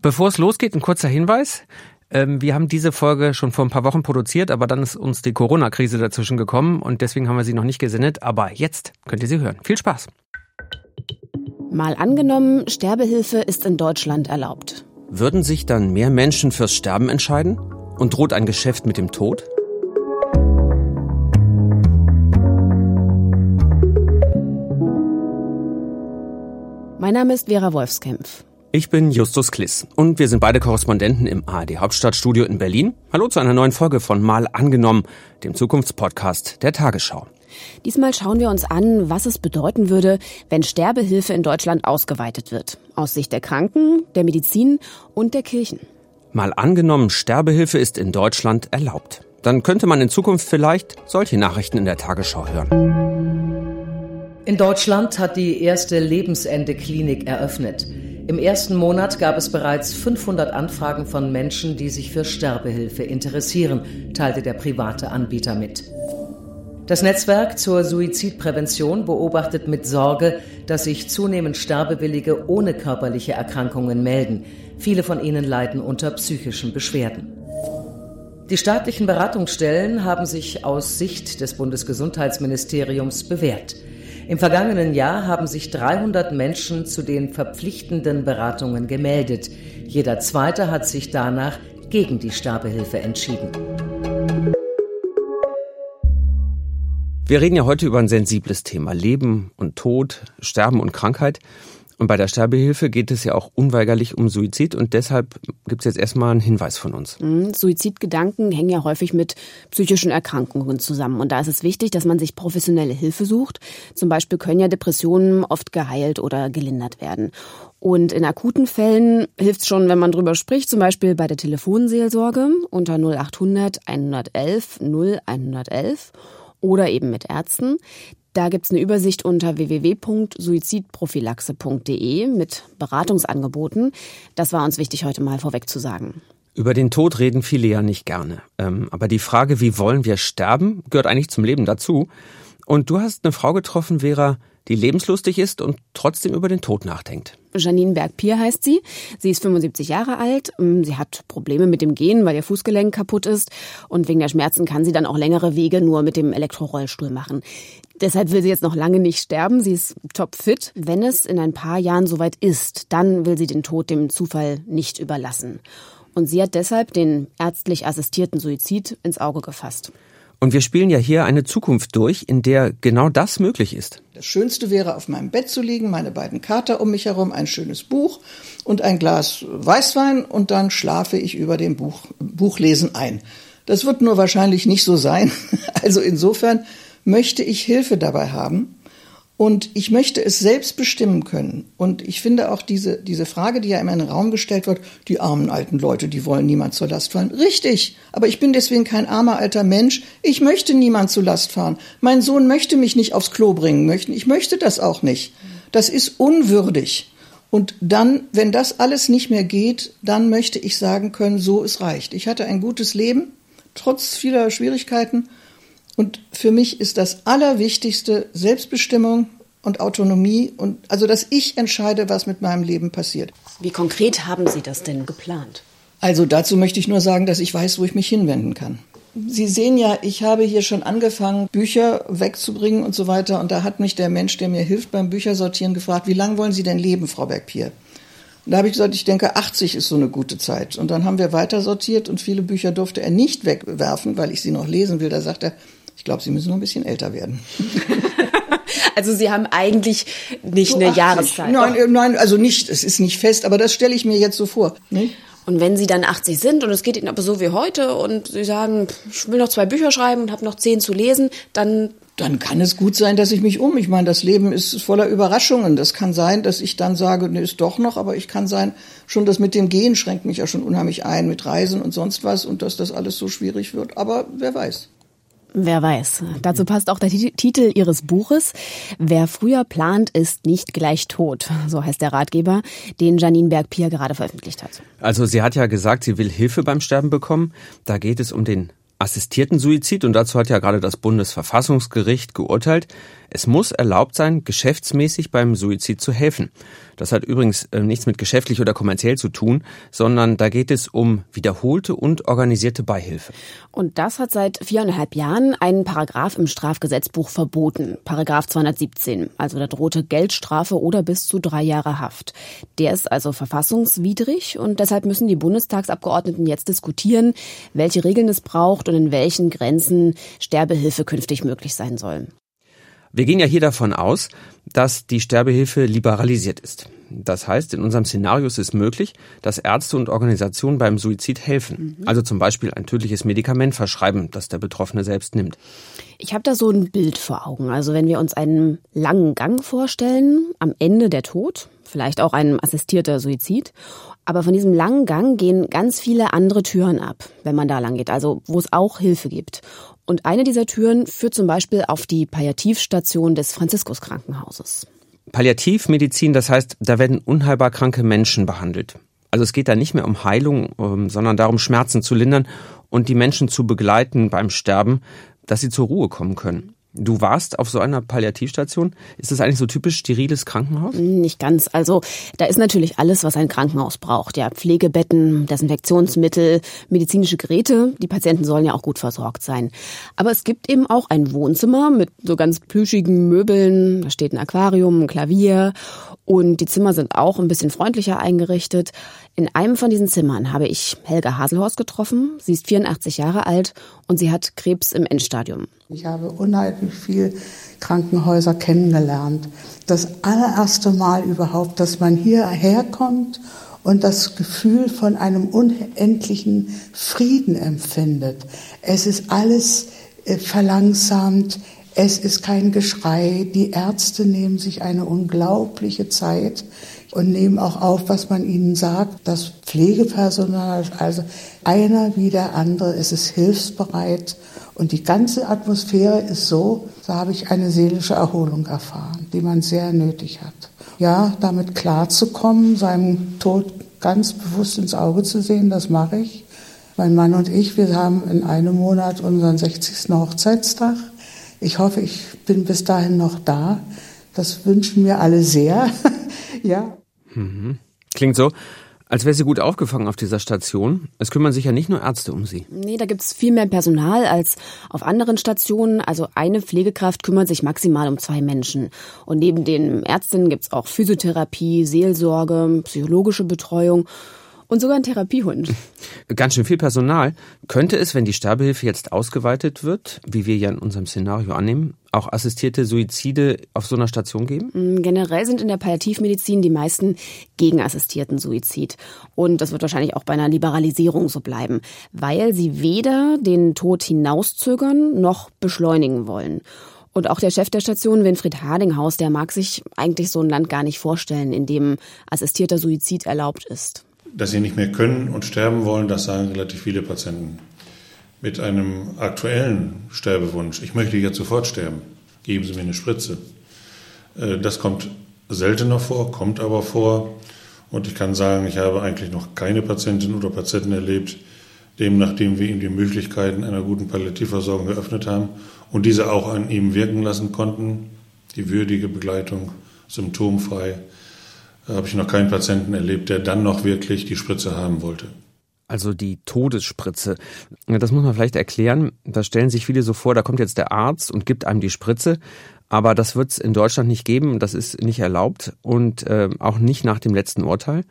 Bevor es losgeht, ein kurzer Hinweis. Ähm, wir haben diese Folge schon vor ein paar Wochen produziert, aber dann ist uns die Corona-Krise dazwischen gekommen und deswegen haben wir sie noch nicht gesendet. Aber jetzt könnt ihr sie hören. Viel Spaß. Mal angenommen, Sterbehilfe ist in Deutschland erlaubt. Würden sich dann mehr Menschen fürs Sterben entscheiden? Und droht ein Geschäft mit dem Tod? Mein Name ist Vera Wolfskämpf. Ich bin Justus Kliss und wir sind beide Korrespondenten im ARD Hauptstadtstudio in Berlin. Hallo zu einer neuen Folge von Mal angenommen, dem Zukunftspodcast der Tagesschau. Diesmal schauen wir uns an, was es bedeuten würde, wenn Sterbehilfe in Deutschland ausgeweitet wird. Aus Sicht der Kranken, der Medizin und der Kirchen. Mal angenommen, Sterbehilfe ist in Deutschland erlaubt. Dann könnte man in Zukunft vielleicht solche Nachrichten in der Tagesschau hören. In Deutschland hat die erste Lebensende-Klinik eröffnet. Im ersten Monat gab es bereits 500 Anfragen von Menschen, die sich für Sterbehilfe interessieren, teilte der private Anbieter mit. Das Netzwerk zur Suizidprävention beobachtet mit Sorge, dass sich zunehmend Sterbewillige ohne körperliche Erkrankungen melden. Viele von ihnen leiden unter psychischen Beschwerden. Die staatlichen Beratungsstellen haben sich aus Sicht des Bundesgesundheitsministeriums bewährt. Im vergangenen Jahr haben sich 300 Menschen zu den verpflichtenden Beratungen gemeldet. Jeder zweite hat sich danach gegen die Sterbehilfe entschieden. Wir reden ja heute über ein sensibles Thema. Leben und Tod, Sterben und Krankheit. Und bei der Sterbehilfe geht es ja auch unweigerlich um Suizid und deshalb gibt es jetzt erstmal einen Hinweis von uns. Mhm, Suizidgedanken hängen ja häufig mit psychischen Erkrankungen zusammen. Und da ist es wichtig, dass man sich professionelle Hilfe sucht. Zum Beispiel können ja Depressionen oft geheilt oder gelindert werden. Und in akuten Fällen hilft es schon, wenn man drüber spricht, zum Beispiel bei der Telefonseelsorge unter 0800 111 0111 oder eben mit Ärzten. Da gibt's eine Übersicht unter www.suizidprophylaxe.de mit Beratungsangeboten. Das war uns wichtig, heute mal vorweg zu sagen. Über den Tod reden viele ja nicht gerne. Ähm, aber die Frage, wie wollen wir sterben, gehört eigentlich zum Leben dazu. Und du hast eine Frau getroffen, Vera, die lebenslustig ist und trotzdem über den Tod nachdenkt. Janine Bergpier heißt sie. Sie ist 75 Jahre alt. Ähm, sie hat Probleme mit dem Gehen, weil ihr Fußgelenk kaputt ist. Und wegen der Schmerzen kann sie dann auch längere Wege nur mit dem Elektrorollstuhl machen. Deshalb will sie jetzt noch lange nicht sterben. Sie ist topfit. Wenn es in ein paar Jahren soweit ist, dann will sie den Tod dem Zufall nicht überlassen. Und sie hat deshalb den ärztlich assistierten Suizid ins Auge gefasst. Und wir spielen ja hier eine Zukunft durch, in der genau das möglich ist. Das Schönste wäre, auf meinem Bett zu liegen, meine beiden Kater um mich herum, ein schönes Buch und ein Glas Weißwein und dann schlafe ich über dem Buch, Buchlesen ein. Das wird nur wahrscheinlich nicht so sein. Also insofern möchte ich Hilfe dabei haben und ich möchte es selbst bestimmen können. Und ich finde auch diese, diese Frage, die ja immer in den Raum gestellt wird, die armen alten Leute, die wollen niemand zur Last fallen. Richtig. Aber ich bin deswegen kein armer alter Mensch. Ich möchte niemand zur Last fahren. Mein Sohn möchte mich nicht aufs Klo bringen möchten. Ich möchte das auch nicht. Das ist unwürdig. Und dann, wenn das alles nicht mehr geht, dann möchte ich sagen können, so es reicht. Ich hatte ein gutes Leben, trotz vieler Schwierigkeiten. Und für mich ist das Allerwichtigste Selbstbestimmung und Autonomie und also, dass ich entscheide, was mit meinem Leben passiert. Wie konkret haben Sie das denn geplant? Also dazu möchte ich nur sagen, dass ich weiß, wo ich mich hinwenden kann. Sie sehen ja, ich habe hier schon angefangen, Bücher wegzubringen und so weiter. Und da hat mich der Mensch, der mir hilft beim Büchersortieren, gefragt, wie lange wollen Sie denn leben, Frau Bergpier? Und da habe ich gesagt, ich denke, 80 ist so eine gute Zeit. Und dann haben wir weiter sortiert und viele Bücher durfte er nicht wegwerfen, weil ich sie noch lesen will. Da sagt er, glaube, Sie müssen noch ein bisschen älter werden. Also Sie haben eigentlich nicht so eine 80. Jahreszeit. Nein, äh, nein, also nicht, es ist nicht fest, aber das stelle ich mir jetzt so vor. Ne? Und wenn Sie dann 80 sind und es geht Ihnen aber so wie heute und Sie sagen, ich will noch zwei Bücher schreiben und habe noch zehn zu lesen, dann dann kann es gut sein, dass ich mich um. Ich meine, das Leben ist voller Überraschungen. Das kann sein, dass ich dann sage, ne, ist doch noch, aber ich kann sein, schon das mit dem Gehen schränkt mich ja schon unheimlich ein, mit Reisen und sonst was und dass das alles so schwierig wird. Aber wer weiß. Wer weiß. Dazu passt auch der Titel Ihres Buches. Wer früher plant, ist nicht gleich tot. So heißt der Ratgeber, den Janine Berg-Pier gerade veröffentlicht hat. Also sie hat ja gesagt, sie will Hilfe beim Sterben bekommen. Da geht es um den assistierten Suizid und dazu hat ja gerade das Bundesverfassungsgericht geurteilt. Es muss erlaubt sein, geschäftsmäßig beim Suizid zu helfen. Das hat übrigens äh, nichts mit geschäftlich oder kommerziell zu tun, sondern da geht es um wiederholte und organisierte Beihilfe. Und das hat seit viereinhalb Jahren einen Paragraph im Strafgesetzbuch verboten. Paragraph 217. Also da drohte Geldstrafe oder bis zu drei Jahre Haft. Der ist also verfassungswidrig und deshalb müssen die Bundestagsabgeordneten jetzt diskutieren, welche Regeln es braucht und in welchen Grenzen Sterbehilfe künftig möglich sein soll. Wir gehen ja hier davon aus, dass die Sterbehilfe liberalisiert ist. Das heißt, in unserem Szenario ist es möglich, dass Ärzte und Organisationen beim Suizid helfen. Mhm. Also zum Beispiel ein tödliches Medikament verschreiben, das der Betroffene selbst nimmt. Ich habe da so ein Bild vor Augen. Also wenn wir uns einen langen Gang vorstellen, am Ende der Tod, vielleicht auch ein assistierter Suizid. Aber von diesem langen Gang gehen ganz viele andere Türen ab, wenn man da lang geht, also wo es auch Hilfe gibt. Und eine dieser Türen führt zum Beispiel auf die Palliativstation des Franziskus Krankenhauses. Palliativmedizin, das heißt, da werden unheilbar kranke Menschen behandelt. Also es geht da nicht mehr um Heilung, ähm, sondern darum, Schmerzen zu lindern und die Menschen zu begleiten beim Sterben, dass sie zur Ruhe kommen können. Du warst auf so einer Palliativstation. Ist das eigentlich so typisch steriles Krankenhaus? Nicht ganz. Also da ist natürlich alles, was ein Krankenhaus braucht. Ja, Pflegebetten, Desinfektionsmittel, medizinische Geräte. Die Patienten sollen ja auch gut versorgt sein. Aber es gibt eben auch ein Wohnzimmer mit so ganz plüschigen Möbeln. Da steht ein Aquarium, ein Klavier und die Zimmer sind auch ein bisschen freundlicher eingerichtet. In einem von diesen Zimmern habe ich Helga Haselhorst getroffen. Sie ist 84 Jahre alt und sie hat Krebs im Endstadium. Ich habe unheimlich viel Krankenhäuser kennengelernt. Das allererste Mal überhaupt, dass man hierher kommt und das Gefühl von einem unendlichen Frieden empfindet. Es ist alles äh, verlangsamt, es ist kein Geschrei. Die Ärzte nehmen sich eine unglaubliche Zeit und nehmen auch auf, was man ihnen sagt. Das Pflegepersonal, also einer wie der andere, es ist hilfsbereit. Und die ganze Atmosphäre ist so, da habe ich eine seelische Erholung erfahren, die man sehr nötig hat. Ja, damit klarzukommen, seinem Tod ganz bewusst ins Auge zu sehen, das mache ich. Mein Mann und ich, wir haben in einem Monat unseren 60. Hochzeitstag. Ich hoffe, ich bin bis dahin noch da. Das wünschen wir alle sehr. ja. Mhm. Klingt so, als wäre sie gut aufgefangen auf dieser Station. Es kümmern sich ja nicht nur Ärzte um sie. Nee, da gibt's viel mehr Personal als auf anderen Stationen. Also eine Pflegekraft kümmert sich maximal um zwei Menschen. Und neben den Ärztinnen gibt's auch Physiotherapie, Seelsorge, psychologische Betreuung und sogar ein Therapiehund. Ganz schön viel Personal. Könnte es, wenn die Sterbehilfe jetzt ausgeweitet wird, wie wir ja in unserem Szenario annehmen, auch assistierte Suizide auf so einer Station geben? Mm, generell sind in der Palliativmedizin die meisten gegen assistierten Suizid. Und das wird wahrscheinlich auch bei einer Liberalisierung so bleiben, weil sie weder den Tod hinauszögern noch beschleunigen wollen. Und auch der Chef der Station, Winfried Hardinghaus, der mag sich eigentlich so ein Land gar nicht vorstellen, in dem assistierter Suizid erlaubt ist. Dass sie nicht mehr können und sterben wollen, das sagen relativ viele Patienten. Mit einem aktuellen Sterbewunsch, ich möchte jetzt sofort sterben, geben Sie mir eine Spritze. Äh, das kommt seltener vor, kommt aber vor. Und ich kann sagen, ich habe eigentlich noch keine Patientin oder Patienten erlebt, dem, nachdem wir ihm die Möglichkeiten einer guten Palliativversorgung geöffnet haben und diese auch an ihm wirken lassen konnten, die würdige Begleitung, symptomfrei, habe ich noch keinen Patienten erlebt, der dann noch wirklich die Spritze haben wollte. Also die Todesspritze. Das muss man vielleicht erklären. Da stellen sich viele so vor, da kommt jetzt der Arzt und gibt einem die Spritze. Aber das wird es in Deutschland nicht geben. Das ist nicht erlaubt und äh, auch nicht nach dem letzten Urteil.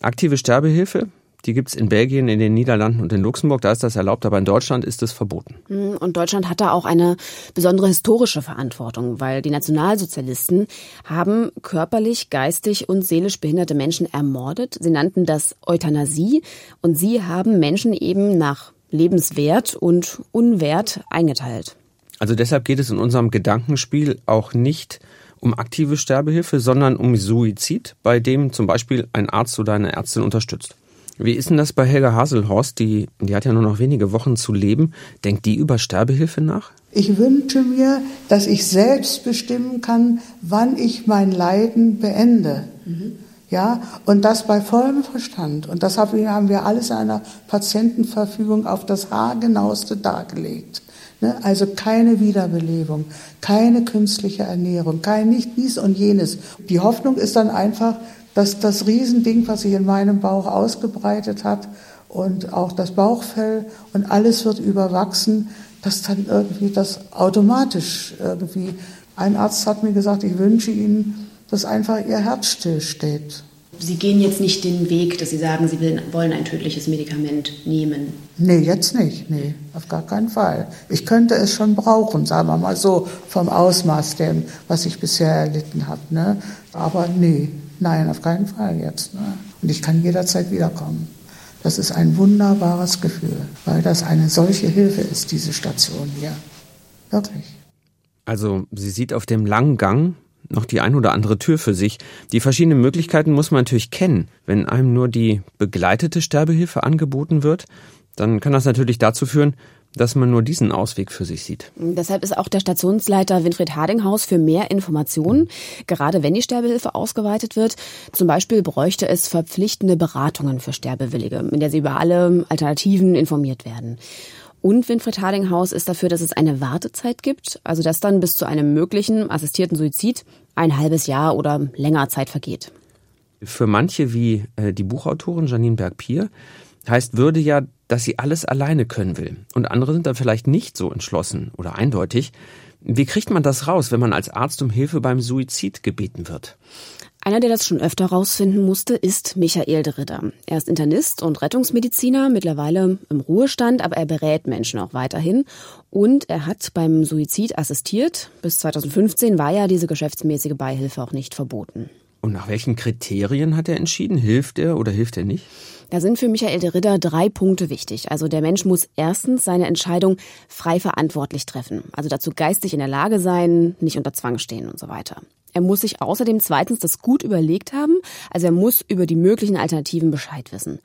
Aktive Sterbehilfe, die gibt's in Belgien, in den Niederlanden und in Luxemburg. Da ist das erlaubt, aber in Deutschland ist es verboten. Hm, und Deutschland hat da auch eine besondere historische Verantwortung, weil die Nationalsozialisten haben körperlich, geistig und seelisch behinderte Menschen ermordet. Sie nannten das Euthanasie und sie haben Menschen eben nach Lebenswert und Unwert eingeteilt. Also deshalb geht es in unserem Gedankenspiel auch nicht um aktive Sterbehilfe, sondern um Suizid, bei dem zum Beispiel ein Arzt oder eine Ärztin unterstützt. Wie ist denn das bei Helga Haselhorst? Die, die hat ja nur noch wenige Wochen zu leben. Denkt die über Sterbehilfe nach? Ich wünsche mir, dass ich selbst bestimmen kann, wann ich mein Leiden beende. Mhm. Ja, und das bei vollem Verstand. Und das haben wir alles in einer Patientenverfügung auf das Haargenaueste dargelegt. Ne? Also keine Wiederbelebung, keine künstliche Ernährung, kein nicht dies und jenes. Die Hoffnung ist dann einfach, dass das Riesending, was sich in meinem Bauch ausgebreitet hat und auch das Bauchfell und alles wird überwachsen, dass dann irgendwie das automatisch irgendwie. Ein Arzt hat mir gesagt, ich wünsche Ihnen, dass einfach Ihr Herz stillsteht. Sie gehen jetzt nicht den Weg, dass Sie sagen, Sie wollen ein tödliches Medikament nehmen. Nee, jetzt nicht. Nee, auf gar keinen Fall. Ich könnte es schon brauchen, sagen wir mal so, vom Ausmaß dem, was ich bisher erlitten habe. Ne? Aber nee, nein, auf keinen Fall jetzt. Ne? Und ich kann jederzeit wiederkommen. Das ist ein wunderbares Gefühl, weil das eine solche Hilfe ist, diese Station hier. Wirklich. Also sie sieht auf dem langen Gang noch die ein oder andere Tür für sich. Die verschiedenen Möglichkeiten muss man natürlich kennen. Wenn einem nur die begleitete Sterbehilfe angeboten wird, dann kann das natürlich dazu führen, dass man nur diesen Ausweg für sich sieht. Deshalb ist auch der Stationsleiter Winfried Hardinghaus für mehr Informationen, gerade wenn die Sterbehilfe ausgeweitet wird. Zum Beispiel bräuchte es verpflichtende Beratungen für Sterbewillige, in der sie über alle Alternativen informiert werden. Und Winfried Hardinghaus ist dafür, dass es eine Wartezeit gibt, also dass dann bis zu einem möglichen assistierten Suizid ein halbes Jahr oder länger Zeit vergeht. Für manche wie äh, die Buchautorin Janine Berg-Pier heißt Würde ja, dass sie alles alleine können will. Und andere sind dann vielleicht nicht so entschlossen oder eindeutig. Wie kriegt man das raus, wenn man als Arzt um Hilfe beim Suizid gebeten wird? Einer, der das schon öfter rausfinden musste, ist Michael de Ritter. Er ist Internist und Rettungsmediziner, mittlerweile im Ruhestand, aber er berät Menschen auch weiterhin. Und er hat beim Suizid assistiert. Bis 2015 war ja diese geschäftsmäßige Beihilfe auch nicht verboten. Und nach welchen Kriterien hat er entschieden? Hilft er oder hilft er nicht? Da sind für Michael de Ritter drei Punkte wichtig. Also der Mensch muss erstens seine Entscheidung frei verantwortlich treffen. Also dazu geistig in der Lage sein, nicht unter Zwang stehen und so weiter. Er muss sich außerdem zweitens das gut überlegt haben, also er muss über die möglichen Alternativen Bescheid wissen.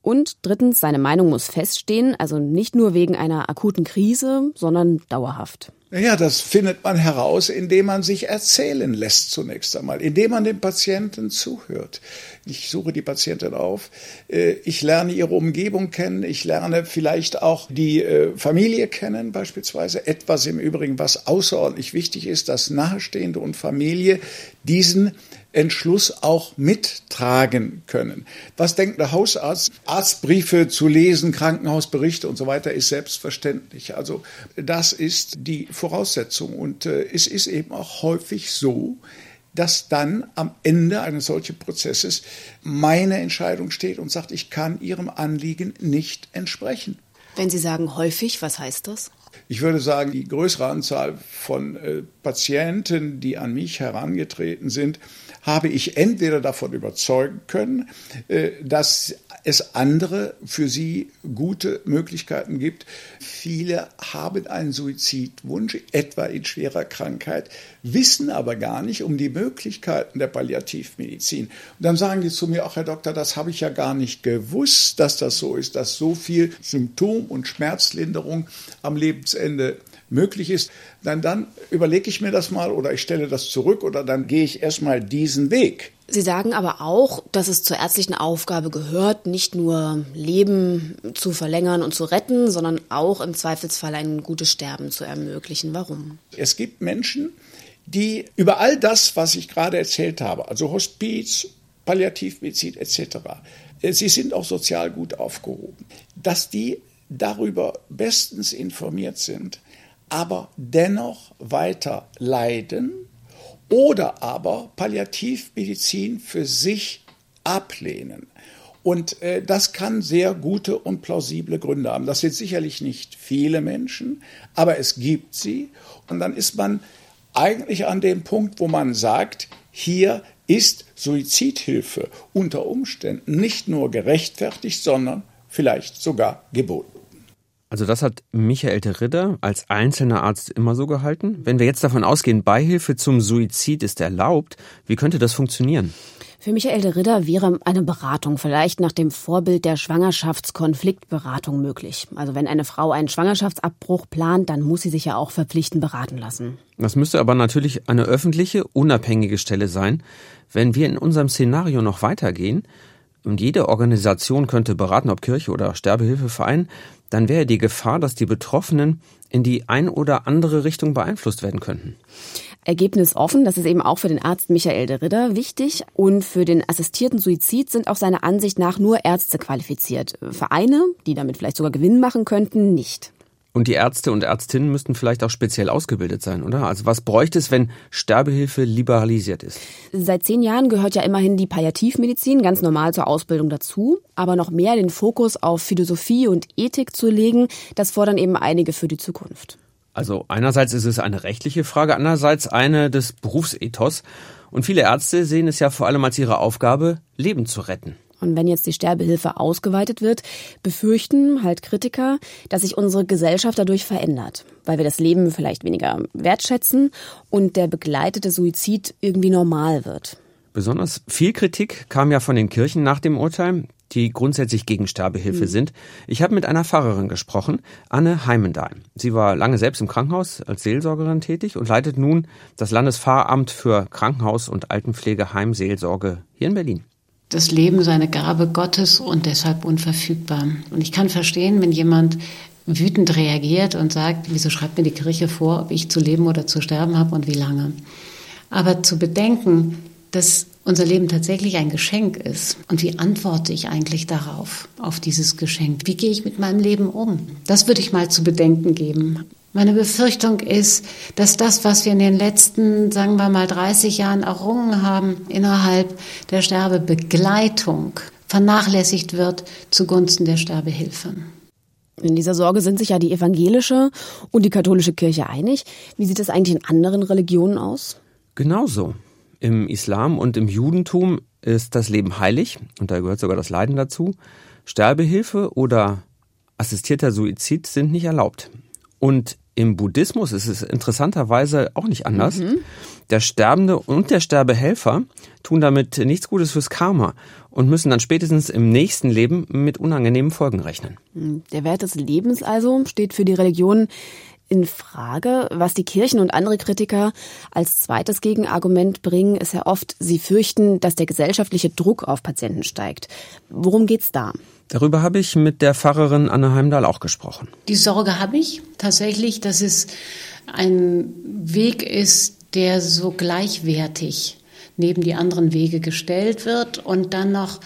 Und drittens, seine Meinung muss feststehen, also nicht nur wegen einer akuten Krise, sondern dauerhaft. Naja, das findet man heraus, indem man sich erzählen lässt zunächst einmal, indem man dem Patienten zuhört. Ich suche die Patientin auf, äh, ich lerne ihre Umgebung kennen, ich lerne vielleicht auch die äh, Familie kennen beispielsweise. Etwas im Übrigen, was außerordentlich wichtig ist, dass Nahestehende und Familie diesen Entschluss auch mittragen können. Was denkt der Hausarzt? Arztbriefe zu lesen, Krankenhausberichte und so weiter ist selbstverständlich. Also das ist die Voraussetzung. Und äh, es ist eben auch häufig so, dass dann am Ende eines solchen Prozesses meine Entscheidung steht und sagt, ich kann Ihrem Anliegen nicht entsprechen. Wenn Sie sagen häufig, was heißt das? Ich würde sagen, die größere Anzahl von äh, Patienten, die an mich herangetreten sind, habe ich entweder davon überzeugen können, äh, dass es andere für sie gute Möglichkeiten gibt. Viele haben einen Suizidwunsch, etwa in schwerer Krankheit, wissen aber gar nicht um die Möglichkeiten der Palliativmedizin. Und dann sagen die zu mir, ach Herr Doktor, das habe ich ja gar nicht gewusst, dass das so ist, dass so viel Symptom- und Schmerzlinderung am Lebensende möglich ist, dann, dann überlege ich mir das mal oder ich stelle das zurück oder dann gehe ich erstmal diesen Weg. Sie sagen aber auch, dass es zur ärztlichen Aufgabe gehört, nicht nur Leben zu verlängern und zu retten, sondern auch im Zweifelsfall ein gutes Sterben zu ermöglichen. Warum? Es gibt Menschen, die über all das, was ich gerade erzählt habe, also Hospiz, Palliativmedizin etc., sie sind auch sozial gut aufgehoben, dass die darüber bestens informiert sind, aber dennoch weiter leiden oder aber Palliativmedizin für sich ablehnen. Und äh, das kann sehr gute und plausible Gründe haben. Das sind sicherlich nicht viele Menschen, aber es gibt sie. Und dann ist man eigentlich an dem Punkt, wo man sagt, hier ist Suizidhilfe unter Umständen nicht nur gerechtfertigt, sondern vielleicht sogar geboten. Also das hat Michael de Ritter als einzelner Arzt immer so gehalten. Wenn wir jetzt davon ausgehen, Beihilfe zum Suizid ist erlaubt, wie könnte das funktionieren? Für Michael de Ritter wäre eine Beratung vielleicht nach dem Vorbild der Schwangerschaftskonfliktberatung möglich. Also wenn eine Frau einen Schwangerschaftsabbruch plant, dann muss sie sich ja auch verpflichtend beraten lassen. Das müsste aber natürlich eine öffentliche, unabhängige Stelle sein. Wenn wir in unserem Szenario noch weitergehen, und jede Organisation könnte beraten, ob Kirche oder Sterbehilfeverein, dann wäre die Gefahr, dass die Betroffenen in die ein oder andere Richtung beeinflusst werden könnten. Ergebnis offen, das ist eben auch für den Arzt Michael de Ridder wichtig. Und für den assistierten Suizid sind auch seiner Ansicht nach nur Ärzte qualifiziert. Vereine, die damit vielleicht sogar Gewinn machen könnten, nicht. Und die Ärzte und Ärztinnen müssten vielleicht auch speziell ausgebildet sein, oder? Also was bräuchte es, wenn Sterbehilfe liberalisiert ist? Seit zehn Jahren gehört ja immerhin die Palliativmedizin ganz normal zur Ausbildung dazu. Aber noch mehr den Fokus auf Philosophie und Ethik zu legen, das fordern eben einige für die Zukunft. Also einerseits ist es eine rechtliche Frage, andererseits eine des Berufsethos. Und viele Ärzte sehen es ja vor allem als ihre Aufgabe, Leben zu retten. Und wenn jetzt die Sterbehilfe ausgeweitet wird, befürchten halt Kritiker, dass sich unsere Gesellschaft dadurch verändert, weil wir das Leben vielleicht weniger wertschätzen und der begleitete Suizid irgendwie normal wird. Besonders viel Kritik kam ja von den Kirchen nach dem Urteil, die grundsätzlich gegen Sterbehilfe mhm. sind. Ich habe mit einer Pfarrerin gesprochen, Anne Heimendahl. Sie war lange selbst im Krankenhaus als Seelsorgerin tätig und leitet nun das Landespfarramt für Krankenhaus- und Altenpflegeheimseelsorge hier in Berlin das Leben sei eine Gabe Gottes und deshalb unverfügbar. Und ich kann verstehen, wenn jemand wütend reagiert und sagt, wieso schreibt mir die Kirche vor, ob ich zu leben oder zu sterben habe und wie lange. Aber zu bedenken, dass unser Leben tatsächlich ein Geschenk ist. Und wie antworte ich eigentlich darauf, auf dieses Geschenk? Wie gehe ich mit meinem Leben um? Das würde ich mal zu bedenken geben. Meine Befürchtung ist, dass das, was wir in den letzten, sagen wir mal, 30 Jahren errungen haben innerhalb der Sterbebegleitung, vernachlässigt wird zugunsten der Sterbehilfe. In dieser Sorge sind sich ja die evangelische und die katholische Kirche einig. Wie sieht es eigentlich in anderen Religionen aus? Genauso. Im Islam und im Judentum ist das Leben heilig und da gehört sogar das Leiden dazu. Sterbehilfe oder assistierter Suizid sind nicht erlaubt. Und im Buddhismus ist es interessanterweise auch nicht anders. Mhm. Der Sterbende und der Sterbehelfer tun damit nichts Gutes fürs Karma und müssen dann spätestens im nächsten Leben mit unangenehmen Folgen rechnen. Mhm. Der Wert des Lebens also steht für die Religion in Frage. Was die Kirchen und andere Kritiker als zweites Gegenargument bringen, ist ja oft, sie fürchten, dass der gesellschaftliche Druck auf Patienten steigt. Worum geht's da? Darüber habe ich mit der Pfarrerin Anne Heimdahl auch gesprochen. Die Sorge habe ich tatsächlich, dass es ein Weg ist, der so gleichwertig neben die anderen Wege gestellt wird und dann noch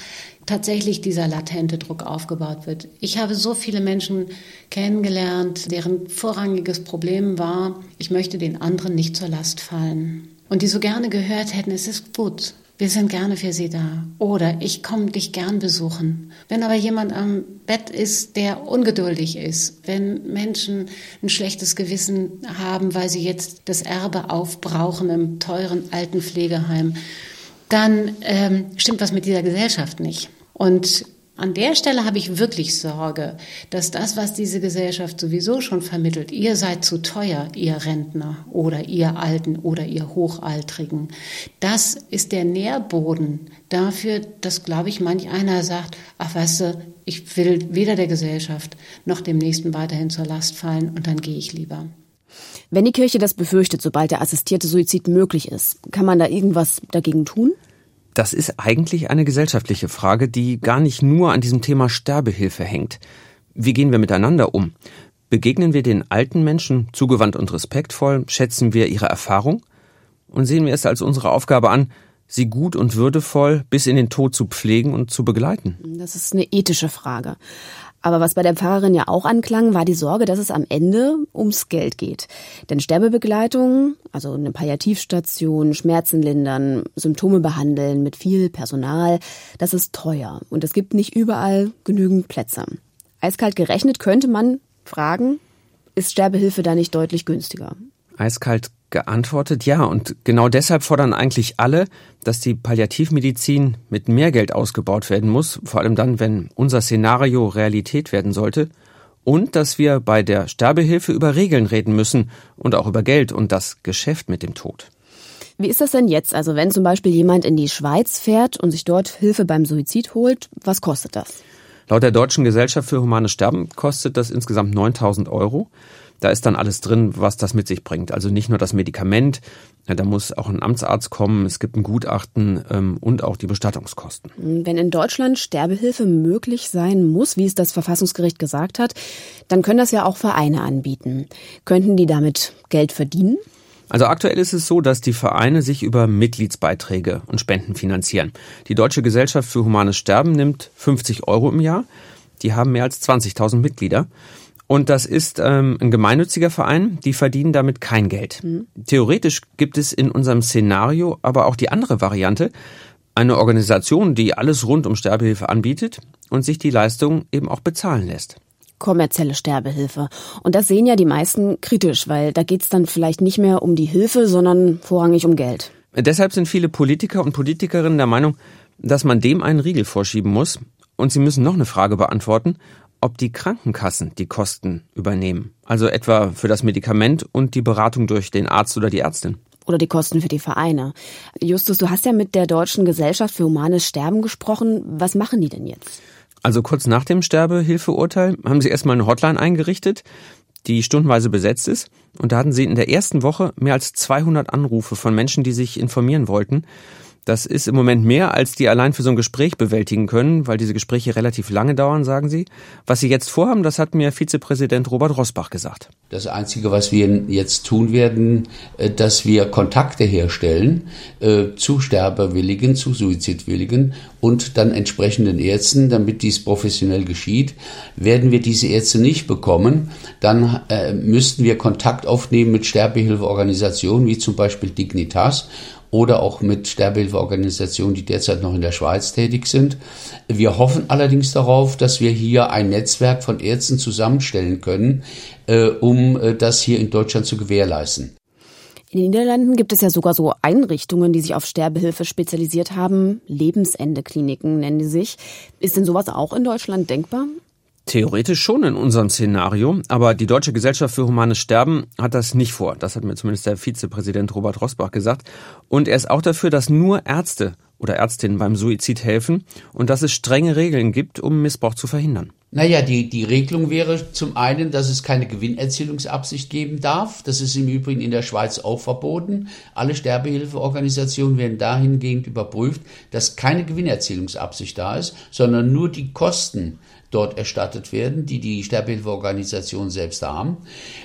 tatsächlich dieser latente Druck aufgebaut wird. Ich habe so viele Menschen kennengelernt, deren vorrangiges Problem war, ich möchte den anderen nicht zur Last fallen. Und die so gerne gehört hätten, es ist gut, wir sind gerne für Sie da. Oder ich komme dich gern besuchen. Wenn aber jemand am Bett ist, der ungeduldig ist, wenn Menschen ein schlechtes Gewissen haben, weil sie jetzt das Erbe aufbrauchen im teuren alten Pflegeheim, dann ähm, stimmt was mit dieser Gesellschaft nicht. Und an der Stelle habe ich wirklich Sorge, dass das, was diese Gesellschaft sowieso schon vermittelt, ihr seid zu teuer, ihr Rentner oder ihr Alten oder ihr Hochaltrigen, das ist der Nährboden dafür, dass, glaube ich, manch einer sagt, ach weißt du, ich will weder der Gesellschaft noch dem Nächsten weiterhin zur Last fallen und dann gehe ich lieber. Wenn die Kirche das befürchtet, sobald der assistierte Suizid möglich ist, kann man da irgendwas dagegen tun? Das ist eigentlich eine gesellschaftliche Frage, die gar nicht nur an diesem Thema Sterbehilfe hängt. Wie gehen wir miteinander um? Begegnen wir den alten Menschen zugewandt und respektvoll? Schätzen wir ihre Erfahrung? Und sehen wir es als unsere Aufgabe an, sie gut und würdevoll bis in den Tod zu pflegen und zu begleiten? Das ist eine ethische Frage. Aber was bei der Pfarrerin ja auch anklang, war die Sorge, dass es am Ende ums Geld geht. Denn Sterbebegleitung, also eine Palliativstation, Schmerzen lindern, Symptome behandeln mit viel Personal, das ist teuer und es gibt nicht überall genügend Plätze. Eiskalt gerechnet könnte man fragen, ist Sterbehilfe da nicht deutlich günstiger? Eiskalt geantwortet, ja. Und genau deshalb fordern eigentlich alle, dass die Palliativmedizin mit mehr Geld ausgebaut werden muss, vor allem dann, wenn unser Szenario Realität werden sollte. Und dass wir bei der Sterbehilfe über Regeln reden müssen und auch über Geld und das Geschäft mit dem Tod. Wie ist das denn jetzt? Also wenn zum Beispiel jemand in die Schweiz fährt und sich dort Hilfe beim Suizid holt, was kostet das? Laut der Deutschen Gesellschaft für Humanes Sterben kostet das insgesamt 9000 Euro. Da ist dann alles drin, was das mit sich bringt. Also nicht nur das Medikament, da muss auch ein Amtsarzt kommen, es gibt ein Gutachten ähm, und auch die Bestattungskosten. Wenn in Deutschland Sterbehilfe möglich sein muss, wie es das Verfassungsgericht gesagt hat, dann können das ja auch Vereine anbieten. Könnten die damit Geld verdienen? Also aktuell ist es so, dass die Vereine sich über Mitgliedsbeiträge und Spenden finanzieren. Die Deutsche Gesellschaft für Humanes Sterben nimmt 50 Euro im Jahr. Die haben mehr als 20.000 Mitglieder. Und das ist ähm, ein gemeinnütziger Verein, die verdienen damit kein Geld. Mhm. Theoretisch gibt es in unserem Szenario aber auch die andere Variante, eine Organisation, die alles rund um Sterbehilfe anbietet und sich die Leistung eben auch bezahlen lässt kommerzielle Sterbehilfe. Und das sehen ja die meisten kritisch, weil da geht's dann vielleicht nicht mehr um die Hilfe, sondern vorrangig um Geld. Deshalb sind viele Politiker und Politikerinnen der Meinung, dass man dem einen Riegel vorschieben muss. Und sie müssen noch eine Frage beantworten, ob die Krankenkassen die Kosten übernehmen. Also etwa für das Medikament und die Beratung durch den Arzt oder die Ärztin. Oder die Kosten für die Vereine. Justus, du hast ja mit der Deutschen Gesellschaft für Humanes Sterben gesprochen. Was machen die denn jetzt? Also kurz nach dem Sterbehilfeurteil haben sie erstmal eine Hotline eingerichtet, die stundenweise besetzt ist. Und da hatten sie in der ersten Woche mehr als 200 Anrufe von Menschen, die sich informieren wollten. Das ist im Moment mehr, als die allein für so ein Gespräch bewältigen können, weil diese Gespräche relativ lange dauern, sagen sie. Was sie jetzt vorhaben, das hat mir Vizepräsident Robert Rosbach gesagt. Das Einzige, was wir jetzt tun werden, äh, dass wir Kontakte herstellen äh, zu Sterbewilligen, zu Suizidwilligen und dann entsprechenden Ärzten, damit dies professionell geschieht. Werden wir diese Ärzte nicht bekommen, dann äh, müssten wir Kontakt aufnehmen mit Sterbehilfeorganisationen wie zum Beispiel Dignitas oder auch mit Sterbehilfeorganisationen, die derzeit noch in der Schweiz tätig sind. Wir hoffen allerdings darauf, dass wir hier ein Netzwerk von Ärzten zusammenstellen können, äh, um äh, das hier in Deutschland zu gewährleisten. In den Niederlanden gibt es ja sogar so Einrichtungen, die sich auf Sterbehilfe spezialisiert haben. Lebensende-Kliniken nennen die sich. Ist denn sowas auch in Deutschland denkbar? Theoretisch schon in unserem Szenario, aber die Deutsche Gesellschaft für Humanes Sterben hat das nicht vor. Das hat mir zumindest der Vizepräsident Robert Rosbach gesagt. Und er ist auch dafür, dass nur Ärzte oder Ärztinnen beim Suizid helfen und dass es strenge Regeln gibt, um Missbrauch zu verhindern. Naja, die, die Regelung wäre zum einen, dass es keine Gewinnerzielungsabsicht geben darf. Das ist im Übrigen in der Schweiz auch verboten. Alle Sterbehilfeorganisationen werden dahingehend überprüft, dass keine Gewinnerzielungsabsicht da ist, sondern nur die Kosten dort erstattet werden, die die Sterbehilfeorganisation selbst haben.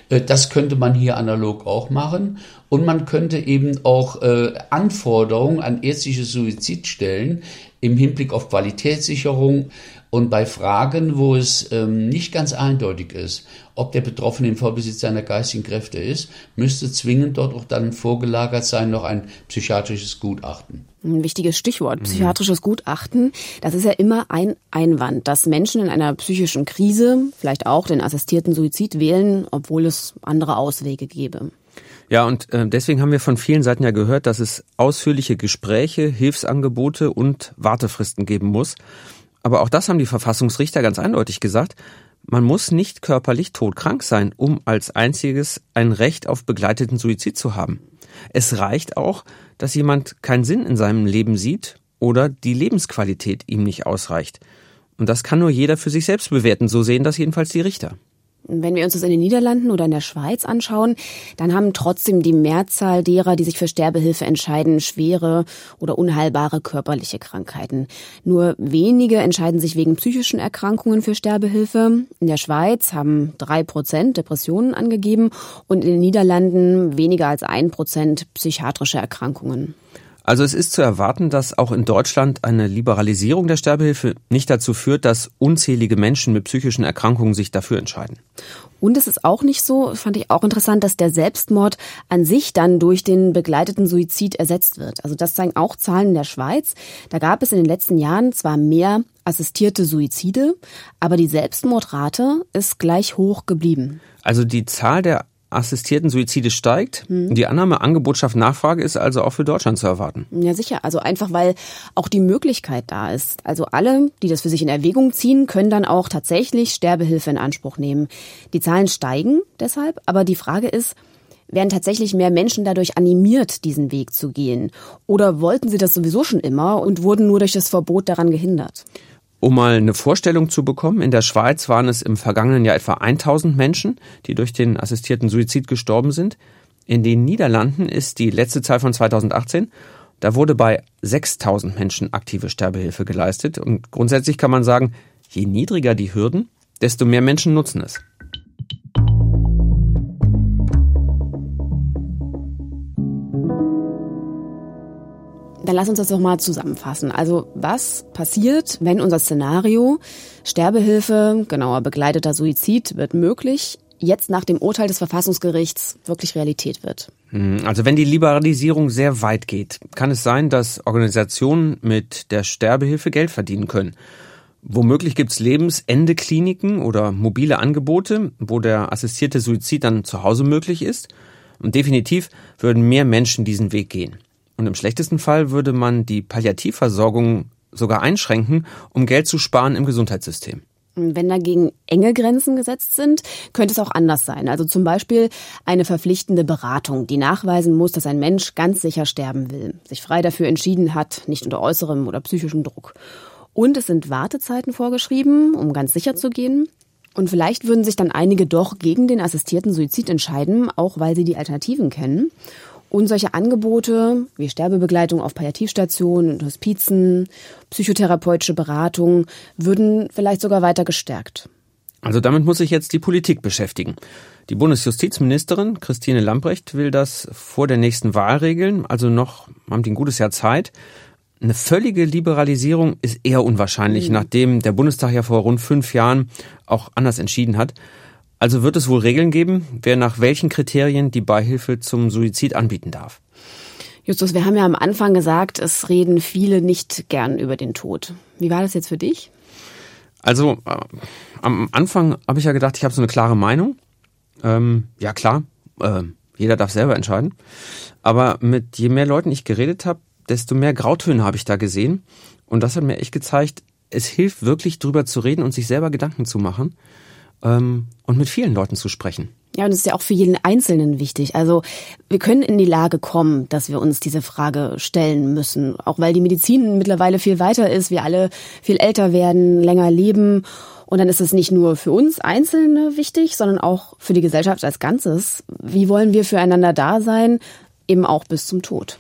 Äh, das könnte man hier analog auch machen. Und man könnte eben auch äh, Anforderungen an ärztliche Suizid stellen im Hinblick auf Qualitätssicherung und bei Fragen, wo es ähm, nicht ganz eindeutig ist, ob der Betroffene im Vollbesitz seiner geistigen Kräfte ist, müsste zwingend dort auch dann vorgelagert sein noch ein psychiatrisches Gutachten. Ein wichtiges Stichwort, mhm. psychiatrisches Gutachten. Das ist ja immer ein Einwand, dass Menschen in einer psychischen Krise vielleicht auch den assistierten Suizid wählen, obwohl es andere Auswege gäbe. Ja, und äh, deswegen haben wir von vielen Seiten ja gehört, dass es ausführliche Gespräche, Hilfsangebote und Wartefristen geben muss. Aber auch das haben die Verfassungsrichter ganz eindeutig gesagt. Man muss nicht körperlich todkrank sein, um als einziges ein Recht auf begleiteten Suizid zu haben. Es reicht auch, dass jemand keinen Sinn in seinem Leben sieht oder die Lebensqualität ihm nicht ausreicht. Und das kann nur jeder für sich selbst bewerten, so sehen das jedenfalls die Richter. Wenn wir uns das in den Niederlanden oder in der Schweiz anschauen, dann haben trotzdem die Mehrzahl derer, die sich für Sterbehilfe entscheiden, schwere oder unheilbare körperliche Krankheiten. Nur wenige entscheiden sich wegen psychischen Erkrankungen für Sterbehilfe. In der Schweiz haben drei Prozent Depressionen angegeben und in den Niederlanden weniger als ein Prozent psychiatrische Erkrankungen. Also es ist zu erwarten, dass auch in Deutschland eine Liberalisierung der Sterbehilfe nicht dazu führt, dass unzählige Menschen mit psychischen Erkrankungen sich dafür entscheiden. Und es ist auch nicht so, fand ich auch interessant, dass der Selbstmord an sich dann durch den begleiteten Suizid ersetzt wird. Also das zeigen auch Zahlen in der Schweiz. Da gab es in den letzten Jahren zwar mehr assistierte Suizide, aber die Selbstmordrate ist gleich hoch geblieben. Also die Zahl der assistierten Suizide steigt. Mhm. Die Annahme Angebot schafft Nachfrage ist also auch für Deutschland zu erwarten. Ja, sicher. Also einfach, weil auch die Möglichkeit da ist. Also alle, die das für sich in Erwägung ziehen, können dann auch tatsächlich Sterbehilfe in Anspruch nehmen. Die Zahlen steigen deshalb, aber die Frage ist, werden tatsächlich mehr Menschen dadurch animiert, diesen Weg zu gehen? Oder wollten sie das sowieso schon immer und wurden nur durch das Verbot daran gehindert? Um mal eine Vorstellung zu bekommen, in der Schweiz waren es im vergangenen Jahr etwa 1000 Menschen, die durch den assistierten Suizid gestorben sind. In den Niederlanden ist die letzte Zahl von 2018. Da wurde bei 6000 Menschen aktive Sterbehilfe geleistet. Und grundsätzlich kann man sagen, je niedriger die Hürden, desto mehr Menschen nutzen es. Dann lass uns das doch mal zusammenfassen. Also was passiert, wenn unser Szenario Sterbehilfe, genauer begleiteter Suizid wird möglich, jetzt nach dem Urteil des Verfassungsgerichts wirklich Realität wird? Hm, also wenn die Liberalisierung sehr weit geht, kann es sein, dass Organisationen mit der Sterbehilfe Geld verdienen können. Womöglich gibt es Lebensende-Kliniken oder mobile Angebote, wo der assistierte Suizid dann zu Hause möglich ist. Und definitiv würden mehr Menschen diesen Weg gehen. Und im schlechtesten Fall würde man die Palliativversorgung sogar einschränken, um Geld zu sparen im Gesundheitssystem. Wenn dagegen enge Grenzen gesetzt sind, könnte es auch anders sein. Also zum Beispiel eine verpflichtende Beratung, die nachweisen muss, dass ein Mensch ganz sicher sterben will, sich frei dafür entschieden hat, nicht unter äußerem oder psychischem Druck. Und es sind Wartezeiten vorgeschrieben, um ganz sicher zu gehen. Und vielleicht würden sich dann einige doch gegen den assistierten Suizid entscheiden, auch weil sie die Alternativen kennen. Und solche Angebote wie Sterbebegleitung auf Palliativstationen und Hospizen, psychotherapeutische Beratung würden vielleicht sogar weiter gestärkt. Also damit muss sich jetzt die Politik beschäftigen. Die Bundesjustizministerin Christine Lambrecht will das vor der nächsten Wahl regeln, also noch haben die ein gutes Jahr Zeit. Eine völlige Liberalisierung ist eher unwahrscheinlich, mhm. nachdem der Bundestag ja vor rund fünf Jahren auch anders entschieden hat. Also wird es wohl Regeln geben, wer nach welchen Kriterien die Beihilfe zum Suizid anbieten darf. Justus, wir haben ja am Anfang gesagt, es reden viele nicht gern über den Tod. Wie war das jetzt für dich? Also äh, am Anfang habe ich ja gedacht, ich habe so eine klare Meinung. Ähm, ja klar, äh, jeder darf selber entscheiden. Aber mit je mehr Leuten ich geredet habe, desto mehr Grautöne habe ich da gesehen. Und das hat mir echt gezeigt, es hilft wirklich drüber zu reden und sich selber Gedanken zu machen ähm, und mit vielen Leuten zu sprechen. Ja, und es ist ja auch für jeden Einzelnen wichtig. Also wir können in die Lage kommen, dass wir uns diese Frage stellen müssen, auch weil die Medizin mittlerweile viel weiter ist, wir alle viel älter werden, länger leben. Und dann ist es nicht nur für uns Einzelne wichtig, sondern auch für die Gesellschaft als Ganzes. Wie wollen wir füreinander da sein, eben auch bis zum Tod?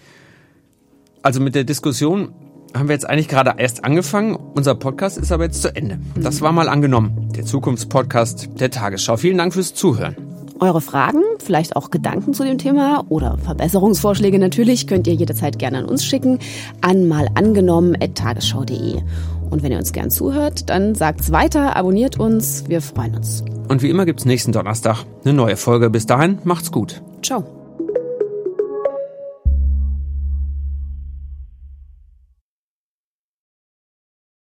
Also mit der Diskussion haben wir jetzt eigentlich gerade erst angefangen. Unser Podcast ist aber jetzt zu Ende. Das war mal angenommen. Der Zukunftspodcast der Tagesschau. Vielen Dank fürs Zuhören. Eure Fragen, vielleicht auch Gedanken zu dem Thema oder Verbesserungsvorschläge natürlich könnt ihr jederzeit gerne an uns schicken an malangenommen.tagesschau.de. Und wenn ihr uns gern zuhört, dann sagt's weiter, abonniert uns, wir freuen uns. Und wie immer gibt's nächsten Donnerstag eine neue Folge. Bis dahin, macht's gut. Ciao.